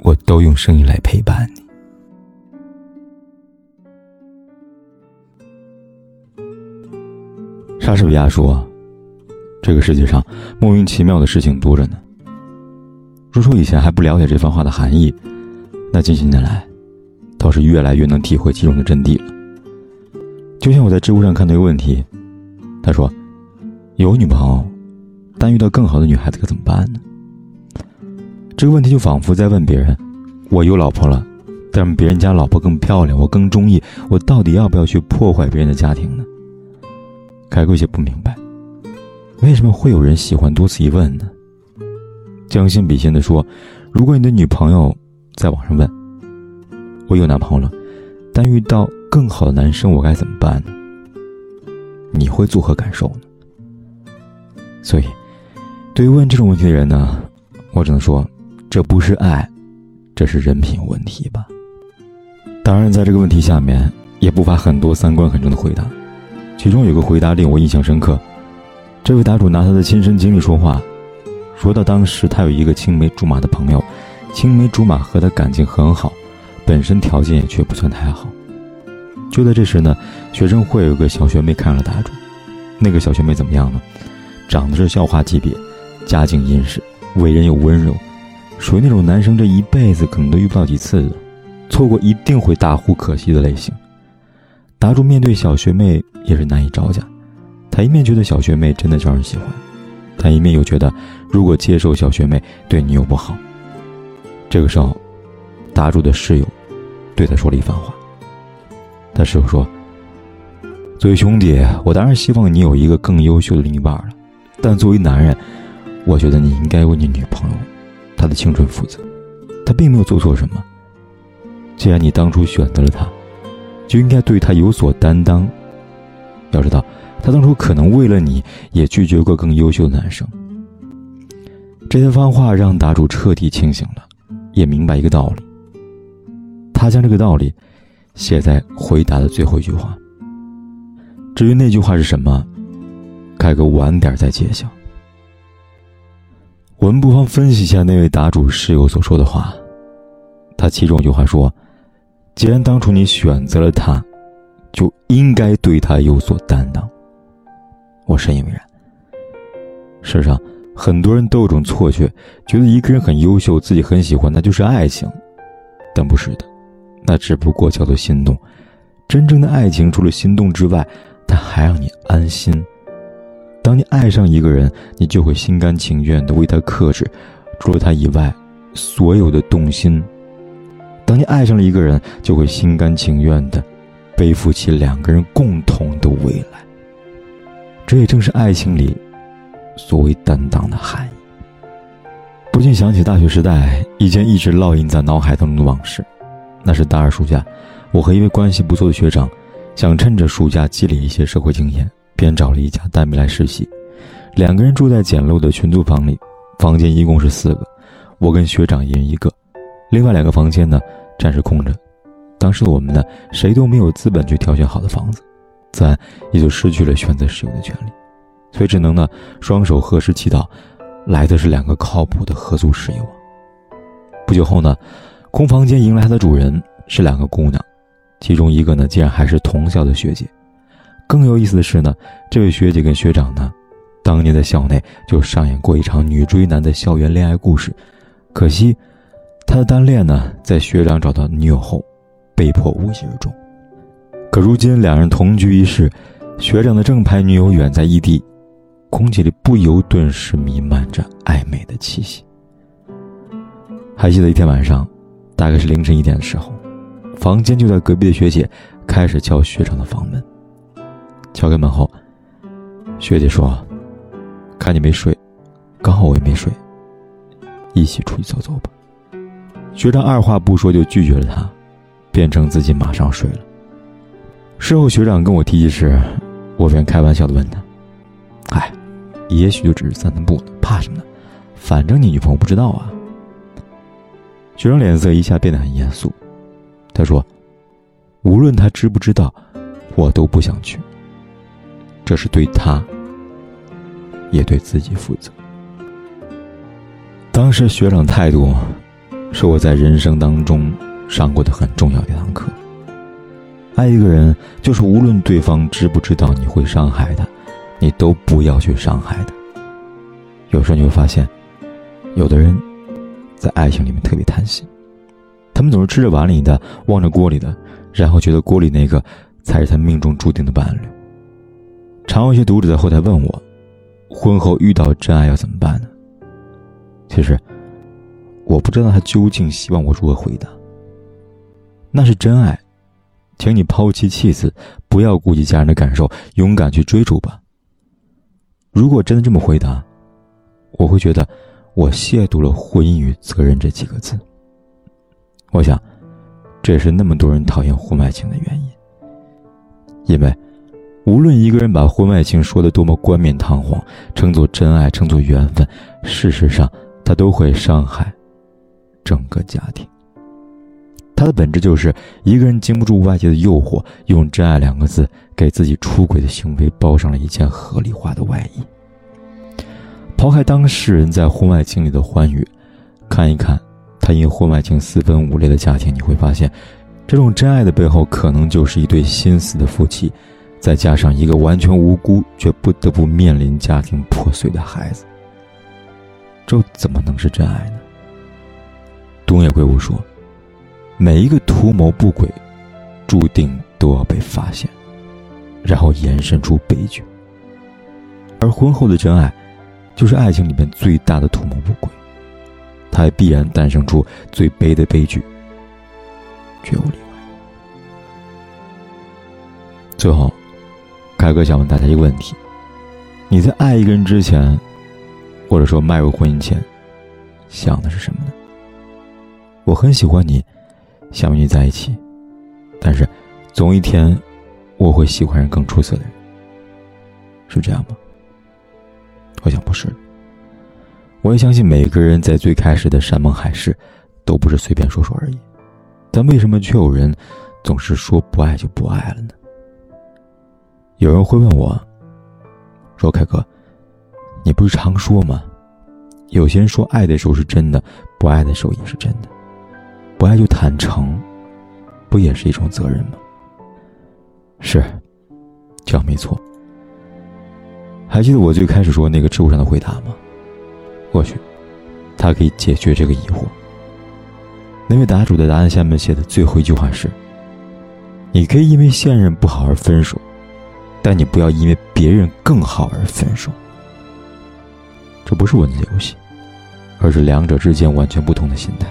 我都用声音来陪伴你。莎士比亚说：“这个世界上莫名其妙的事情多着呢。”如说以前还不了解这番话的含义，那近些年来，倒是越来越能体会其中的真谛了。就像我在知乎上看到一个问题，他说：“有女朋友，但遇到更好的女孩子可怎么办呢？”这个问题就仿佛在问别人：“我有老婆了，但别人家老婆更漂亮，我更中意，我到底要不要去破坏别人的家庭呢？”凯哥有些不明白，为什么会有人喜欢多此一问呢？将心比心的说，如果你的女朋友在网上问：“我有男朋友了，但遇到更好的男生，我该怎么办呢？”你会作何感受呢？所以，对于问这种问题的人呢，我只能说，这不是爱，这是人品问题吧。当然，在这个问题下面，也不乏很多三观很正的回答。其中有个回答令我印象深刻，这位答主拿他的亲身经历说话，说到当时他有一个青梅竹马的朋友，青梅竹马和他感情很好，本身条件也却不算太好。就在这时呢，学生会有个小学妹看上了答主，那个小学妹怎么样呢？长得是校花级别，家境殷实，为人又温柔，属于那种男生这一辈子可能都遇不到几次的，错过一定会大呼可惜的类型。答主面对小学妹也是难以招架，他一面觉得小学妹真的招人喜欢，但一面又觉得如果接受小学妹对女友不好。这个时候，答主的室友对他说了一番话。他室友说：“作为兄弟，我当然希望你有一个更优秀的另一半了，但作为男人，我觉得你应该为你女朋友他的青春负责。他并没有做错什么，既然你当初选择了他。”就应该对他有所担当。要知道，他当初可能为了你也拒绝过更优秀的男生。这些番话让答主彻底清醒了，也明白一个道理。他将这个道理写在回答的最后一句话。至于那句话是什么，凯哥晚点再揭晓。我们不妨分析一下那位答主室友所说的话。他其中一句话说。既然当初你选择了他，就应该对他有所担当。我深以为然。事实上，很多人都有种错觉，觉得一个人很优秀，自己很喜欢，那就是爱情，但不是的，那只不过叫做心动。真正的爱情，除了心动之外，它还让你安心。当你爱上一个人，你就会心甘情愿的为他克制，除了他以外，所有的动心。当你爱上了一个人，就会心甘情愿的背负起两个人共同的未来。这也正是爱情里所谓担当的含义。不禁想起大学时代一件一直烙印在脑海当中的往事。那是大二暑假，我和一位关系不错的学长，想趁着暑假积累一些社会经验，便找了一家单位来实习。两个人住在简陋的群租房里，房间一共是四个，我跟学长一人一个。另外两个房间呢，暂时空着。当时的我们呢，谁都没有资本去挑选好的房子，自然也就失去了选择室友的权利，所以只能呢，双手合十祈祷，来的是两个靠谱的合租室友。不久后呢，空房间迎来的主人是两个姑娘，其中一个呢，竟然还是同校的学姐。更有意思的是呢，这位学姐跟学长呢，当年在校内就上演过一场女追男的校园恋爱故事，可惜。他的单恋呢，在学长找到女友后，被迫无疾而终。可如今两人同居一室，学长的正牌女友远在异地，空气里不由顿时弥漫着暧昧的气息。还记得一天晚上，大概是凌晨一点的时候，房间就在隔壁的学姐开始敲学长的房门。敲开门后，学姐说：“看你没睡，刚好我也没睡，一起出去走走吧。”学长二话不说就拒绝了他，变成自己马上睡了。事后学长跟我提起时，我便开玩笑的问他：“哎，也许就只是散散步，怕什么呢？反正你女朋友不知道啊。”学长脸色一下变得很严肃，他说：“无论他知不知道，我都不想去。这是对他，也对自己负责。”当时学长态度，是我在人生当中上过的很重要的一堂课。爱一个人，就是无论对方知不知道你会伤害他，你都不要去伤害他。有时候你会发现，有的人，在爱情里面特别贪心，他们总是吃着碗里的，望着锅里的，然后觉得锅里那个才是他命中注定的伴侣。常有些读者在后台问我，婚后遇到真爱要怎么办呢？其实，我不知道他究竟希望我如何回答。那是真爱，请你抛弃妻子，不要顾及家人的感受，勇敢去追逐吧。如果真的这么回答，我会觉得我亵渎了“婚姻与责任”这几个字。我想，这也是那么多人讨厌婚外情的原因。因为，无论一个人把婚外情说的多么冠冕堂皇，称作真爱，称作缘分，事实上。他都会伤害整个家庭。他的本质就是一个人经不住外界的诱惑，用“真爱”两个字给自己出轨的行为包上了一件合理化的外衣。抛开当事人在婚外情里的欢愉，看一看他因婚外情四分五裂的家庭，你会发现，这种真爱的背后，可能就是一对心死的夫妻，再加上一个完全无辜却不得不面临家庭破碎的孩子。这怎么能是真爱呢？东野圭吾说：“每一个图谋不轨，注定都要被发现，然后延伸出悲剧。而婚后的真爱，就是爱情里面最大的图谋不轨，它也必然诞生出最悲的悲剧，绝无例外。”最后，凯哥想问大家一个问题：你在爱一个人之前？或者说迈入婚姻前，想的是什么呢？我很喜欢你，想与你在一起，但是，总有一天，我会喜欢上更出色的人。是这样吗？我想不是。我也相信每个人在最开始的山盟海誓，都不是随便说说而已。但为什么却有人总是说不爱就不爱了呢？有人会问我，说凯哥。你不是常说吗？有些人说爱的时候是真的，不爱的时候也是真的。不爱就坦诚，不也是一种责任吗？是，这样没错。还记得我最开始说那个知乎上的回答吗？或许，他可以解决这个疑惑。那位答主的答案下面写的最后一句话是：“你可以因为现任不好而分手，但你不要因为别人更好而分手。”这不是文字游戏，而是两者之间完全不同的心态。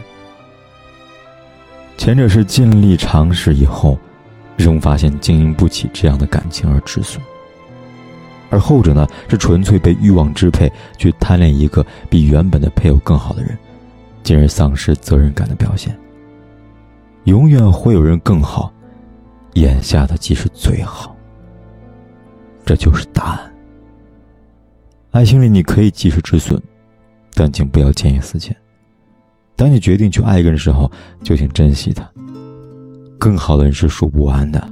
前者是尽力尝试以后，仍发现经营不起这样的感情而止损；而后者呢，是纯粹被欲望支配，去贪恋一个比原本的配偶更好的人，进而丧失责任感的表现。永远会有人更好，眼下的即是最好。这就是答案。爱情里，你可以及时止损，但请不要见异思迁。当你决定去爱一个人的时候，就请珍惜他。更好的人是数不完的，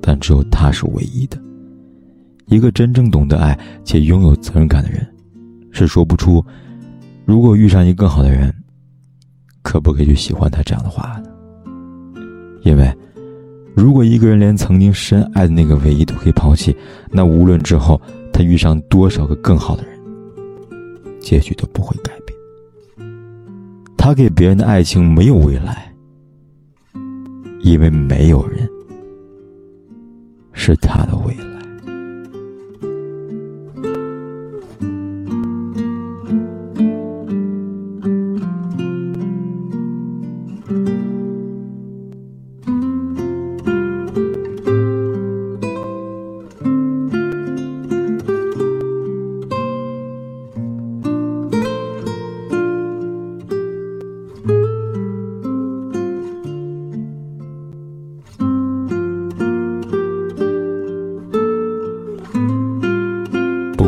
但只有他是唯一的。一个真正懂得爱且拥有责任感的人，是说不出“如果遇上一个更好的人，可不可以去喜欢他”这样的话的。因为，如果一个人连曾经深爱的那个唯一都可以抛弃，那无论之后。他遇上多少个更好的人，结局都不会改变。他给别人的爱情没有未来，因为没有人是他的未来。